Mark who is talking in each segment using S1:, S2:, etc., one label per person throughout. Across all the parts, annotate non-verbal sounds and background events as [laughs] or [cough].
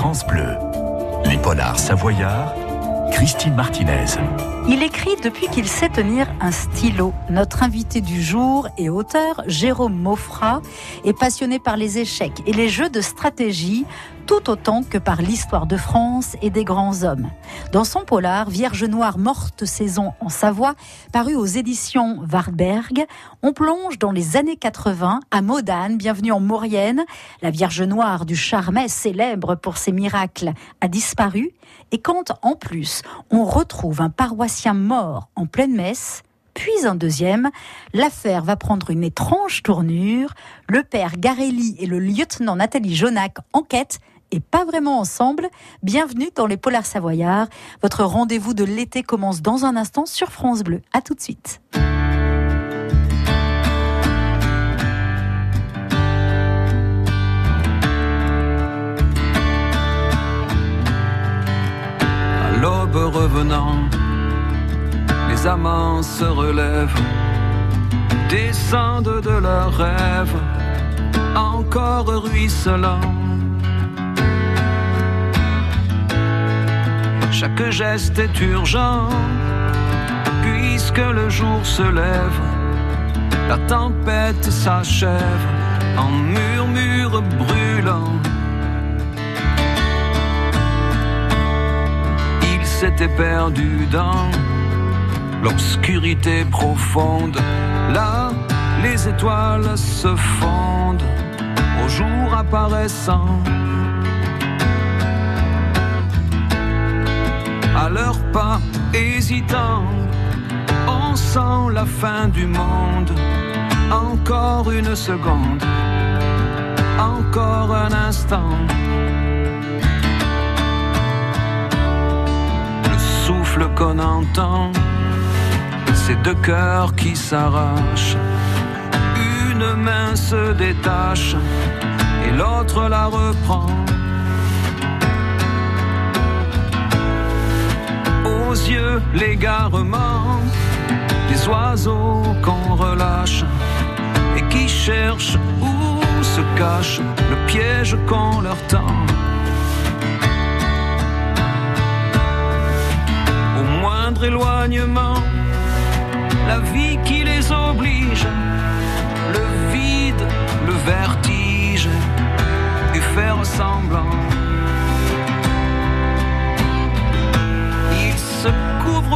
S1: France. Les polars savoyards, Christine Martinez.
S2: Il écrit depuis qu'il sait tenir un stylo. Notre invité du jour et auteur, Jérôme Maufra, est passionné par les échecs et les jeux de stratégie, tout autant que par l'histoire de France et des grands hommes. Dans son polar Vierge noire morte saison en Savoie, paru aux éditions Wartberg, on plonge dans les années 80 à Modane, bienvenue en Maurienne. La Vierge noire du Charmet, célèbre pour ses miracles, a disparu. Et quand, en plus, on retrouve un paroissien mort en pleine messe, puis un deuxième, l'affaire va prendre une étrange tournure. Le père Garelli et le lieutenant Nathalie Jonac enquêtent et pas vraiment ensemble. Bienvenue dans les Polars Savoyards. Votre rendez-vous de l'été commence dans un instant sur France Bleu. À tout de suite.
S3: À l'aube revenant, les amants se relèvent, descendent de leurs rêves, encore ruisselants Chaque geste est urgent, puisque le jour se lève, la tempête s'achève en murmure brûlant. Il s'était perdu dans l'obscurité profonde. Là, les étoiles se fondent au jour apparaissant. Leurs pas hésitants. On sent la fin du monde. Encore une seconde, encore un instant. Le souffle qu'on entend, c'est deux cœurs qui s'arrachent. Une main se détache et l'autre la reprend. Yeux l'égarement des oiseaux qu'on relâche et qui cherchent où se cache le piège qu'on leur tend. Au moindre éloignement, la vie qui les oblige, le vide, le vertige, et faire semblant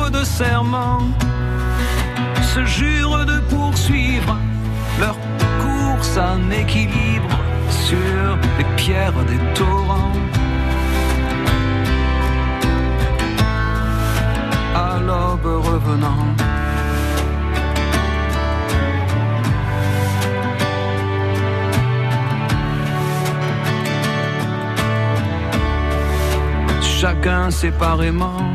S3: de serment, se jurent de poursuivre leur course en équilibre sur les pierres des torrents. À l'aube revenant. Chacun séparément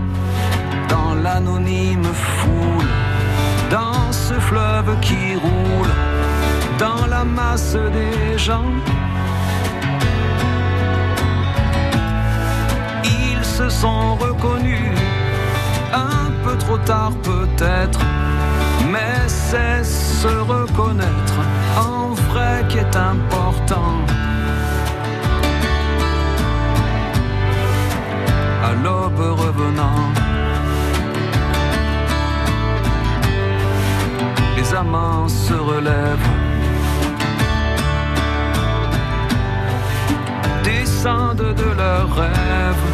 S3: dans l'anonyme foule, dans ce fleuve qui roule, dans la masse des gens. Ils se sont reconnus, un peu trop tard peut-être, mais c'est se reconnaître en vrai qui est important. À l'aube revenant. Les amants se relèvent. Descendent de leurs rêves.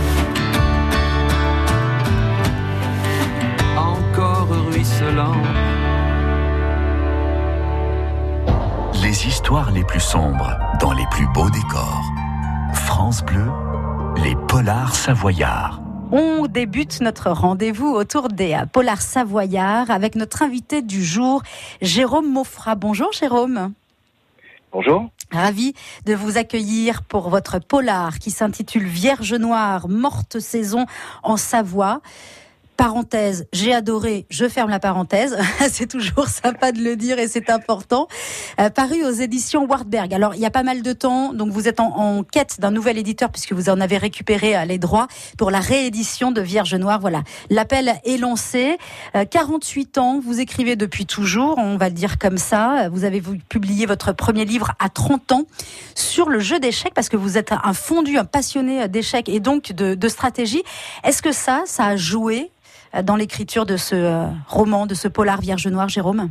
S3: Encore ruisselant.
S1: Les histoires les plus sombres dans les plus beaux décors. France Bleu, les polars savoyards.
S2: On débute notre rendez-vous autour des euh, Polars Savoyards avec notre invité du jour, Jérôme Maufra. Bonjour Jérôme.
S4: Bonjour.
S2: Ravi de vous accueillir pour votre polar qui s'intitule Vierge Noire, morte saison en Savoie. Parenthèse, j'ai adoré, je ferme la parenthèse, [laughs] c'est toujours sympa de le dire et c'est important. Euh, paru aux éditions Wartberg. Alors, il y a pas mal de temps, donc vous êtes en, quête d'un nouvel éditeur puisque vous en avez récupéré euh, les droits pour la réédition de Vierge Noire. Voilà, l'appel est lancé. 48 euh, ans, vous écrivez depuis toujours, on va le dire comme ça. Vous avez publié votre premier livre à 30 ans sur le jeu d'échecs parce que vous êtes un fondu, un passionné d'échecs et donc de, stratégie. Est-ce que ça, ça a joué dans l'écriture de ce euh, roman, de ce polar Vierge Noire, Jérôme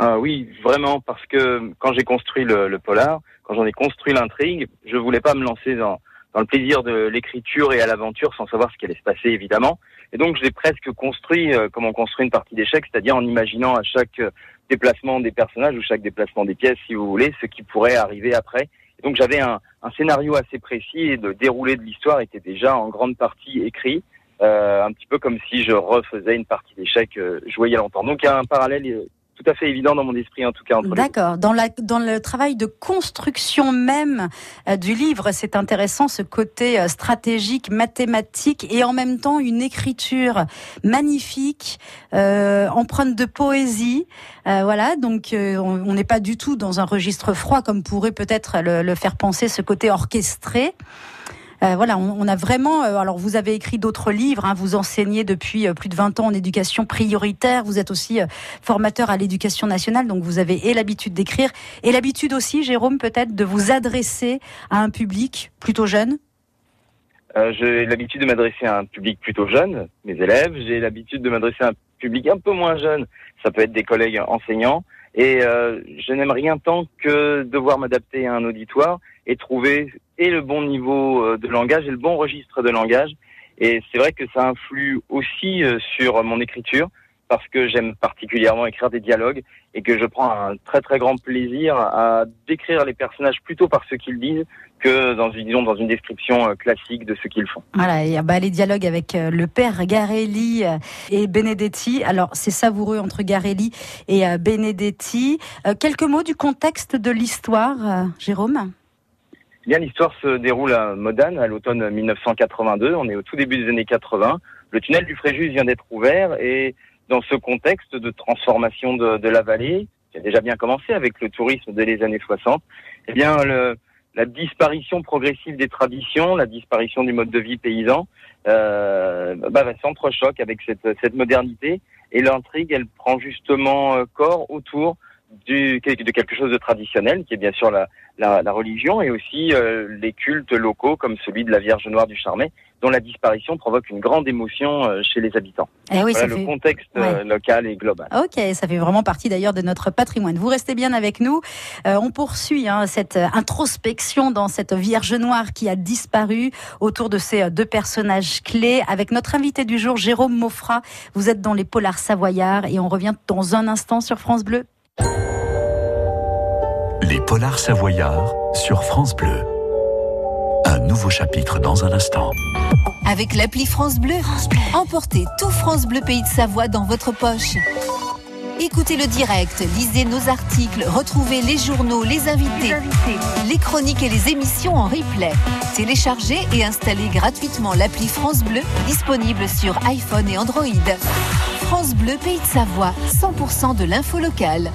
S4: ah oui, vraiment, parce que quand j'ai construit le, polar, quand j'en ai construit l'intrigue, je voulais pas me lancer dans, le plaisir de l'écriture et à l'aventure sans savoir ce qui allait se passer, évidemment. Et donc, je l'ai presque construit euh, comme on construit une partie d'échecs, c'est-à-dire en imaginant à chaque déplacement des personnages ou chaque déplacement des pièces, si vous voulez, ce qui pourrait arriver après. Et donc, j'avais un scénario assez précis et le déroulé de l'histoire était déjà en grande partie écrit. Euh, un petit peu comme si je refaisais une partie d'échecs euh, jouée il y a longtemps. Donc il y a un parallèle euh, tout à fait évident dans mon esprit en tout cas.
S2: D'accord. Dans, dans le travail de construction même du livre, c'est intéressant ce côté stratégique, mathématique et en même temps une écriture magnifique, empreinte de poésie. voilà, donc on n'est pas du tout dans un registre froid comme pourrait peut-être le, le faire penser ce côté orchestré. Euh, voilà, on, a vraiment. Euh, alors, vous avez écrit d'autres livres. Hein, vous enseignez depuis euh, plus de 20 ans en éducation prioritaire. Vous êtes aussi formateur à l'éducation nationale, donc vous avez et l'habitude d'écrire et l'habitude aussi, Jérôme, peut-être de vous adresser à un public plutôt jeune?
S4: J'ai l'habitude de m'adresser à un public plutôt jeune, mes élèves. J'ai l'habitude de m'adresser à un public un peu moins jeune. Ça peut être des collègues enseignants. Et je n'aime rien tant que devoir m'adapter à un auditoire et trouver et le bon niveau euh, de langage et le bon registre de langage. Et c'est vrai que ça influe aussi euh, sur mon écriture parce que j'aime particulièrement écrire des dialogues et que je prends un très très grand plaisir à décrire les personnages plutôt par ce qu'ils disent que dans une, disons, dans une description euh, classique de ce qu'ils font.
S2: Voilà, a bah, les dialogues avec le père Garelli et Benedetti. Alors c'est savoureux entre Garelli et Benedetti. Quelques mots du contexte de l'histoire, Jérôme?
S4: Bien, l'histoire se déroule à Modane à l'automne 1982. On est au tout début des années 80. Le tunnel du Fréjus vient d'être ouvert et dans ce contexte de transformation de, la vallée, qui a déjà bien commencé avec le tourisme dès les années 60, eh bien, la disparition progressive des traditions, la disparition du mode de vie paysan, euh, bah, s'entrechoque avec cette, cette modernité et l'intrigue, elle prend justement euh, corps autour du, de quelque chose de traditionnel, qui est bien sûr la, la, la religion, et aussi euh, les cultes locaux, comme celui de la Vierge Noire du Charmet, dont la disparition provoque une grande émotion euh, chez les habitants.
S2: Eh oui,
S4: le contexte euh, local et global.
S2: Ok, ça fait vraiment partie d'ailleurs de notre patrimoine. Vous restez bien avec nous. on poursuit hein, cette introspection dans cette Vierge Noire qui a disparu autour de ces deux personnages clés avec notre invité du jour, Jérôme Maufra. Vous êtes dans les Polars Savoyards et on revient dans un instant sur France Bleu.
S1: Les Polars Savoyards sur France Bleu. Un nouveau chapitre dans un instant.
S5: Avec l'appli France Bleu, emportez tout France Bleu Pays de Savoie dans votre poche. Écoutez le direct, lisez nos articles, retrouvez les journaux, les invités, les, chroniques et les émissions en replay. Téléchargez et installez gratuitement l'appli France Bleu, disponible sur iPhone et Android. France Bleu Pays de Savoie, 100% de l'info locale.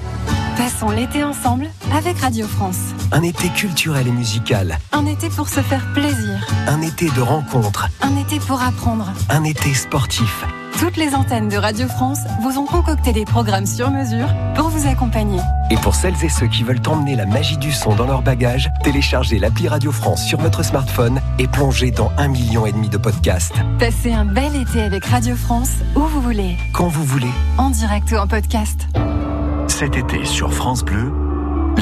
S6: Passons l'été ensemble avec Radio France.
S7: Un été culturel et musical.
S6: Un été pour se faire plaisir.
S7: Un été de rencontres.
S6: Un été pour apprendre.
S7: Un été sportif.
S6: Toutes les antennes de Radio France vous ont concocté des programmes sur mesure pour vous accompagner.
S7: Et pour celles et ceux qui veulent emmener la magie du son dans leur bagage, téléchargez l'appli Radio France sur votre smartphone et plongez dans un million et demi de podcasts.
S6: Passez un bel été avec Radio France où vous voulez.
S7: Quand vous voulez.
S6: En direct ou en podcast.
S1: Cet été sur France Bleu,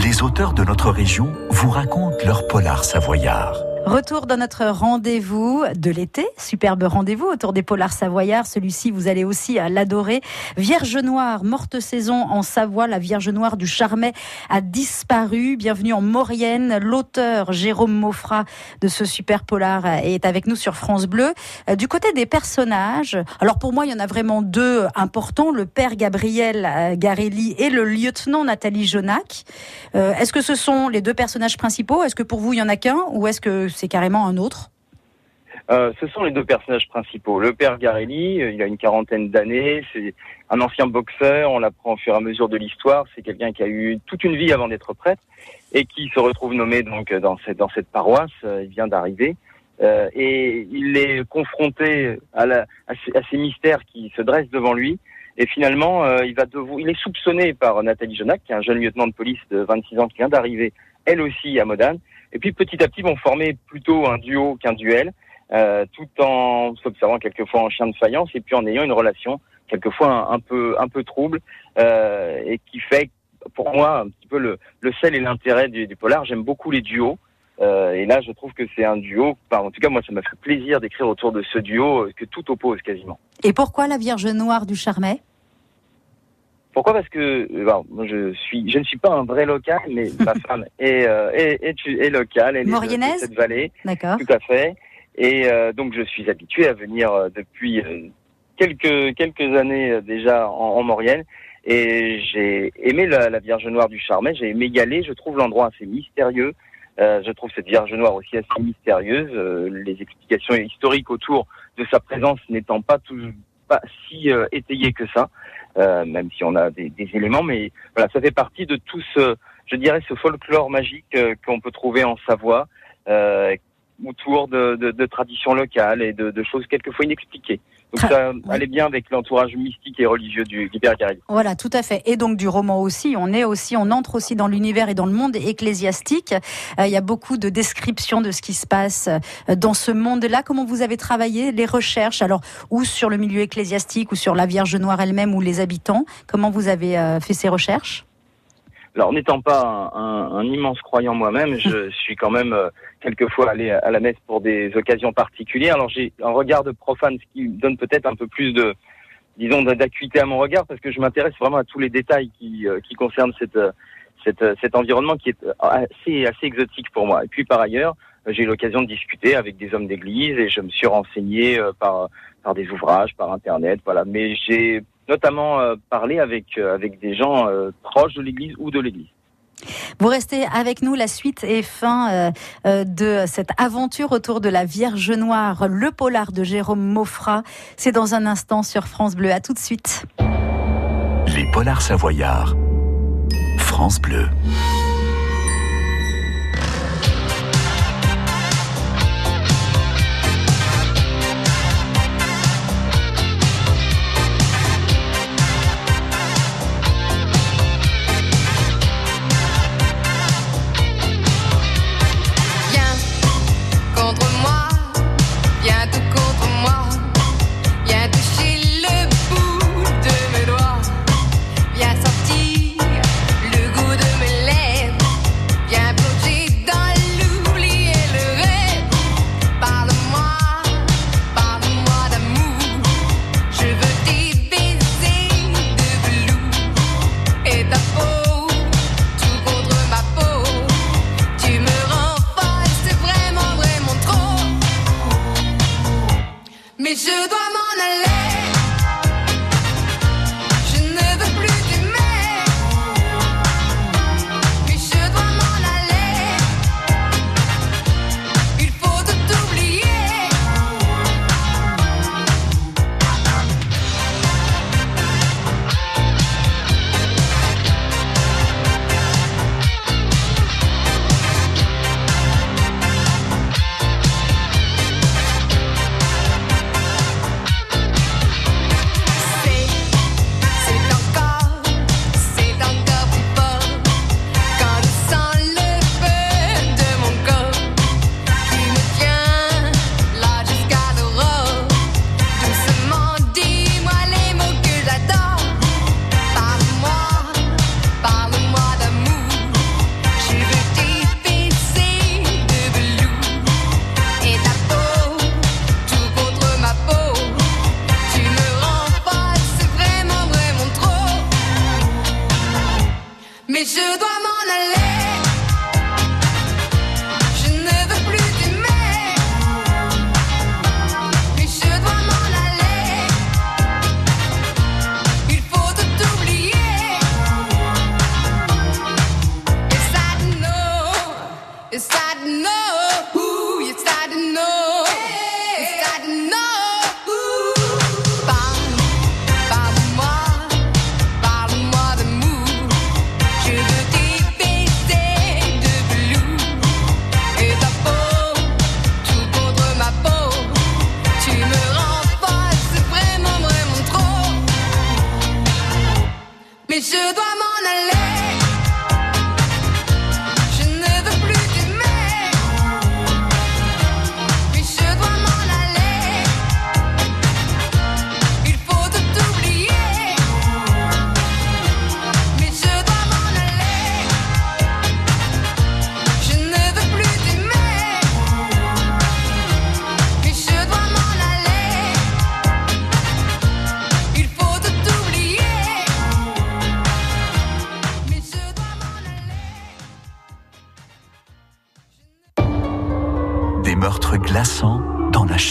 S1: les auteurs de notre région vous racontent leur polar savoyard.
S2: Retour dans notre rendez-vous de l'été, superbe rendez-vous autour des polars savoyards. Celui-ci, vous allez aussi l'adorer. Vierge Noire, morte saison en Savoie. La Vierge Noire du Charmet a disparu. Bienvenue en Maurienne. L'auteur Jérôme Maufra de ce super polar est avec nous sur France Bleu. Euh, du côté des personnages, alors pour moi, il y en a vraiment deux importants. Le père Gabriel euh, Garelli et le lieutenant Nathalie Jonac. Euh, est-ce que ce sont les deux personnages principaux? Est-ce que pour vous, il y en a qu'un? Ou est-ce que c'est carrément un autre
S4: euh, ce sont les deux personnages principaux. Le père Garelli, euh, il a une quarantaine d'années, c'est un ancien boxeur, on l'apprend au fur et à mesure de l'histoire, c'est quelqu'un qui a eu toute une vie avant d'être prêtre et qui se retrouve nommé donc dans cette, dans cette paroisse, euh, il vient d'arriver. et il est confronté à, ces, mystères qui se dressent devant lui. Et finalement, il il est soupçonné par Nathalie Jonac, qui est un jeune lieutenant de police de 26 ans qui vient d'arriver, elle aussi à Modane. Et puis petit à petit vont former plutôt un duo qu'un duel, euh, tout en s'observant quelquefois en chien de faïence et puis en ayant une relation quelquefois un, peu un peu trouble euh, et qui fait pour moi un petit peu le, le sel et l'intérêt du, du, polar. J'aime beaucoup les duos. Euh, et là, je trouve que c'est un duo. Enfin, en tout cas, moi, ça m'a fait plaisir d'écrire autour de ce duo que tout oppose quasiment.
S2: Et pourquoi la Vierge Noire du Charmet
S4: pourquoi? Parce que bon, je suis, je ne suis pas un vrai local, mais [laughs] ma femme est, euh, est, est, est, locale, elle est de, cette vallée,
S2: D'accord.
S4: tout à fait. Et euh, donc je suis habitué à venir euh, depuis euh, quelques quelques années déjà en, en Maurienne. Et j'ai aimé la, la, Vierge Noire du Charmet, j'ai aimé y aller. Je trouve l'endroit assez mystérieux. je trouve cette Vierge Noire aussi assez mystérieuse. les explications historiques autour de sa présence n'étant pas tout, si étayées que ça. Euh, même si on a des, éléments, mais voilà, ça fait partie de tout ce, je dirais, ce folklore magique euh, qu'on peut trouver en Savoie, euh, autour de, traditions locales et de, choses quelquefois inexpliquées. Donc ça allait bien avec l'entourage mystique et religieux du, du
S2: Voilà, tout à fait. Et donc du roman aussi. On est aussi, on entre aussi dans l'univers et dans le monde ecclésiastique. Euh, il y a beaucoup de descriptions de ce qui se passe euh, dans ce monde-là. Comment vous avez travaillé les recherches? Alors, ou sur le milieu ecclésiastique, ou sur la Vierge Noire elle-même, ou les habitants. Comment vous avez euh, fait ces recherches?
S4: Alors, n'étant pas un, un, immense croyant moi-même, je [laughs] suis quand même quelquefois allé à la messe pour des occasions particulières. Alors, j'ai un regard de profane, ce qui donne peut-être un peu plus de, disons, d'acuité à mon regard, parce que je m'intéresse vraiment à tous les détails qui, euh, qui concernent cette, cette, cet environnement qui est assez, assez exotique pour moi. Et puis, par ailleurs, j'ai eu l'occasion de discuter avec des hommes d'église et je me suis renseigné euh, par, par des ouvrages, par Internet, voilà. Mais j'ai notamment euh, parler avec, euh, avec des gens euh, proches de l'Église ou de l'Église.
S2: Vous restez avec nous, la suite et fin de cette aventure autour de la Vierge Noire, le polar de Jérôme Maufra. C'est dans un instant sur France Bleu. À tout de suite.
S1: Les polars savoyards. France Bleu.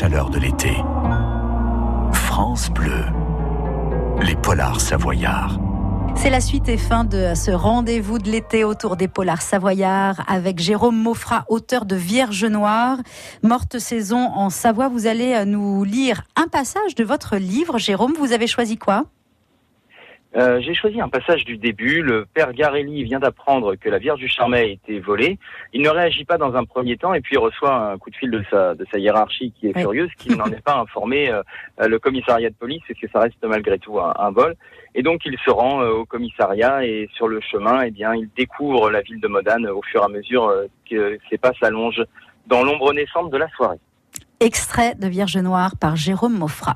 S1: Chaleur de l'été. France Bleu, les polars savoyards.
S2: C'est la suite et fin de ce rendez-vous de l'été autour des polars savoyards avec Jérôme Maufra, auteur de Vierge Noire, morte saison en Savoie. Vous allez nous lire un passage de votre livre. Jérôme, vous avez choisi quoi?
S4: Euh, j'ai choisi un passage du début. Le père Garelli vient d'apprendre que la Vierge du Charmet a été volée. Il ne réagit pas dans un premier temps et puis il reçoit un coup de fil de sa, de sa hiérarchie qui est furieuse, qui n'en est pas informé euh, le commissariat de police, parce que ça reste malgré tout un, vol. Et donc il se rend euh, au commissariat et sur le chemin, eh bien, il découvre la ville de Modane au fur et à mesure que ses pas s'allongent dans l'ombre naissante de la soirée.
S2: Extrait de Vierge Noire par Jérôme Moffra.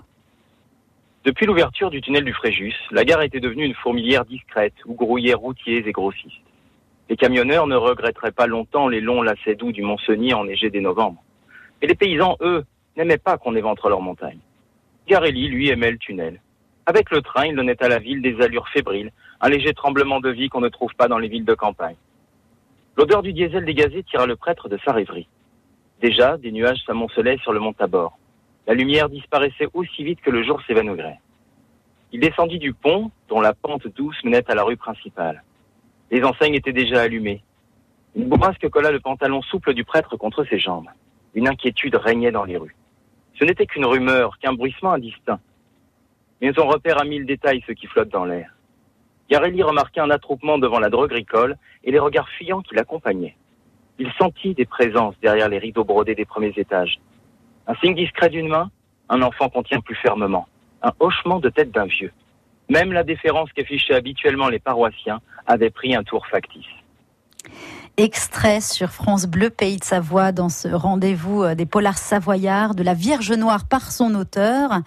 S4: Depuis l'ouverture du tunnel du Fréjus, la gare était devenue une fourmilière discrète où grouillaient routiers et grossistes. Les camionneurs ne regretteraient pas longtemps les longs lacets doux du Mont-Cenis enneigé dès novembre. Et les paysans, eux, n'aimaient pas qu'on éventre leur montagne. Garelli, lui, aimait le tunnel. Avec le train, il donnait à la ville des allures fébriles, un léger tremblement de vie qu'on ne trouve pas dans les villes de campagne. L'odeur du diesel dégazé tira le prêtre de sa rêverie. Déjà, des nuages s'amoncelaient sur le mont Tabor. La lumière disparaissait aussi vite que le jour s'évanouirait. Il descendit du pont, dont la pente douce menait à la rue principale. Les enseignes étaient déjà allumées. Une bourrasque colla le pantalon souple du prêtre contre ses jambes. Une inquiétude régnait dans les rues. Ce n'était qu'une rumeur, qu'un bruissement indistinct. Mais on repère à mille détails ce qui flotte dans l'air. Garelli remarqua un attroupement devant la droguericole et les regards fuyants qui l'accompagnaient. Il sentit des présences derrière les rideaux brodés des premiers étages. Un signe discret d'une main, un enfant contient plus fermement, un hochement de tête d'un vieux. Même la déférence qu'affichaient habituellement les paroissiens avait pris un tour factice
S2: extrait sur France Bleu Pays de Savoie dans ce rendez-vous euh, des polars savoyards de la Vierge Noire par son auteur,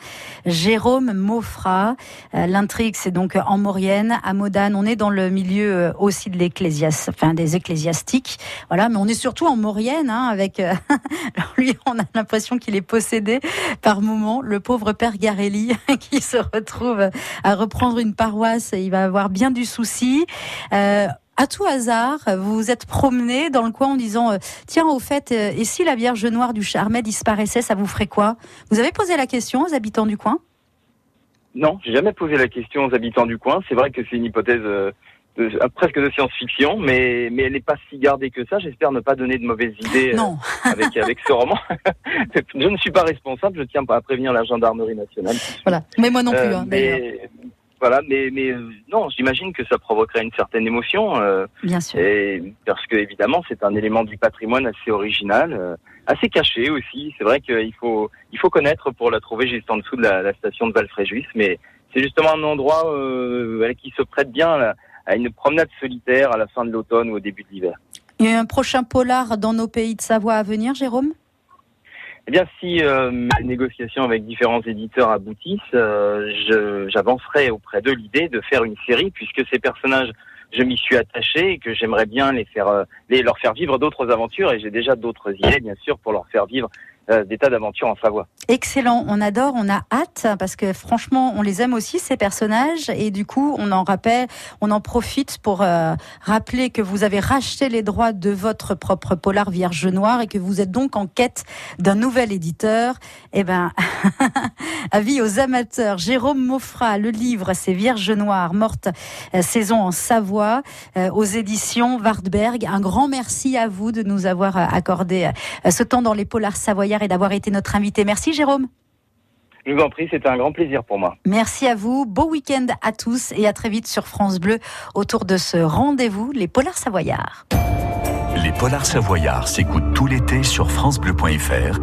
S2: Jérôme Maufra. Euh, l'intrigue, c'est donc en Maurienne, à Modane. On est dans le milieu euh, aussi de l'ecclésias, enfin des ecclésiastiques. Voilà, mais on est surtout en Maurienne, hein, avec [laughs] lui, on a l'impression qu'il est possédé par moment. Le pauvre père Garelli [laughs] qui se retrouve à reprendre une paroisse, il va avoir bien du souci à tout hasard, vous vous êtes promené dans le coin en disant euh, tiens au fait euh, et si la Vierge Noire du Charmet disparaissait, ça vous ferait quoi? Vous avez posé la question aux habitants du coin?
S4: Non, j'ai jamais posé la question aux habitants du coin. C'est vrai que c'est une hypothèse euh, presque de science-fiction, mais mais elle n'est pas si gardée que ça. J'espère ne pas donner de mauvaises idées [laughs] avec avec ce roman. [laughs] je ne suis pas responsable. Je tiens à prévenir la gendarmerie nationale.
S2: Voilà, mais moi non plus. Hein,
S4: voilà, mais, mais non, j'imagine que ça provoquerait une certaine émotion.
S2: Euh, Bien sûr.
S4: Et, parce que évidemment, c'est un élément du patrimoine assez original, euh, assez caché aussi. C'est vrai qu'il faut il faut connaître pour la trouver juste en dessous de la, station de Valfréjuis, mais c'est justement un endroit euh, qui se prête bien à une promenade solitaire à la fin de l'automne ou au début de l'hiver.
S2: Il y a un prochain polar dans nos pays de Savoie à venir, Jérôme?
S4: Eh bien, si euh, mes négociations avec différents éditeurs aboutissent, euh, j'avancerai auprès d'eux l'idée de faire une série, puisque ces personnages, je m'y suis attaché et que j'aimerais bien les faire, euh, les, leur faire vivre d'autres aventures. Et j'ai déjà d'autres idées, bien sûr, pour leur faire vivre des tas d'aventures en Savoie.
S2: Excellent, on adore, on a hâte parce que franchement, on les aime aussi ces personnages et du coup, on en rappelle, on en profite pour euh, rappeler que vous avez racheté les droits de votre propre polar Vierge Noire et que vous êtes donc en quête d'un nouvel éditeur. Eh ben, [laughs] avis aux amateurs. Jérôme Maufra, le livre, c'est Vierge Noire, morte euh, saison en Savoie, aux éditions Wartberg. Un grand merci à vous de nous avoir accordé ce temps dans les polars savoyards et d'avoir été notre invité. Merci Jérôme.
S4: Je vous en prie, c'était un grand plaisir pour moi.
S2: Merci à vous. Beau week-end à tous et à très vite sur France Bleu autour de ce rendez-vous, les Polars Savoyards.
S1: Les Polars Savoyards s'écoutent tout l'été sur FranceBleu.fr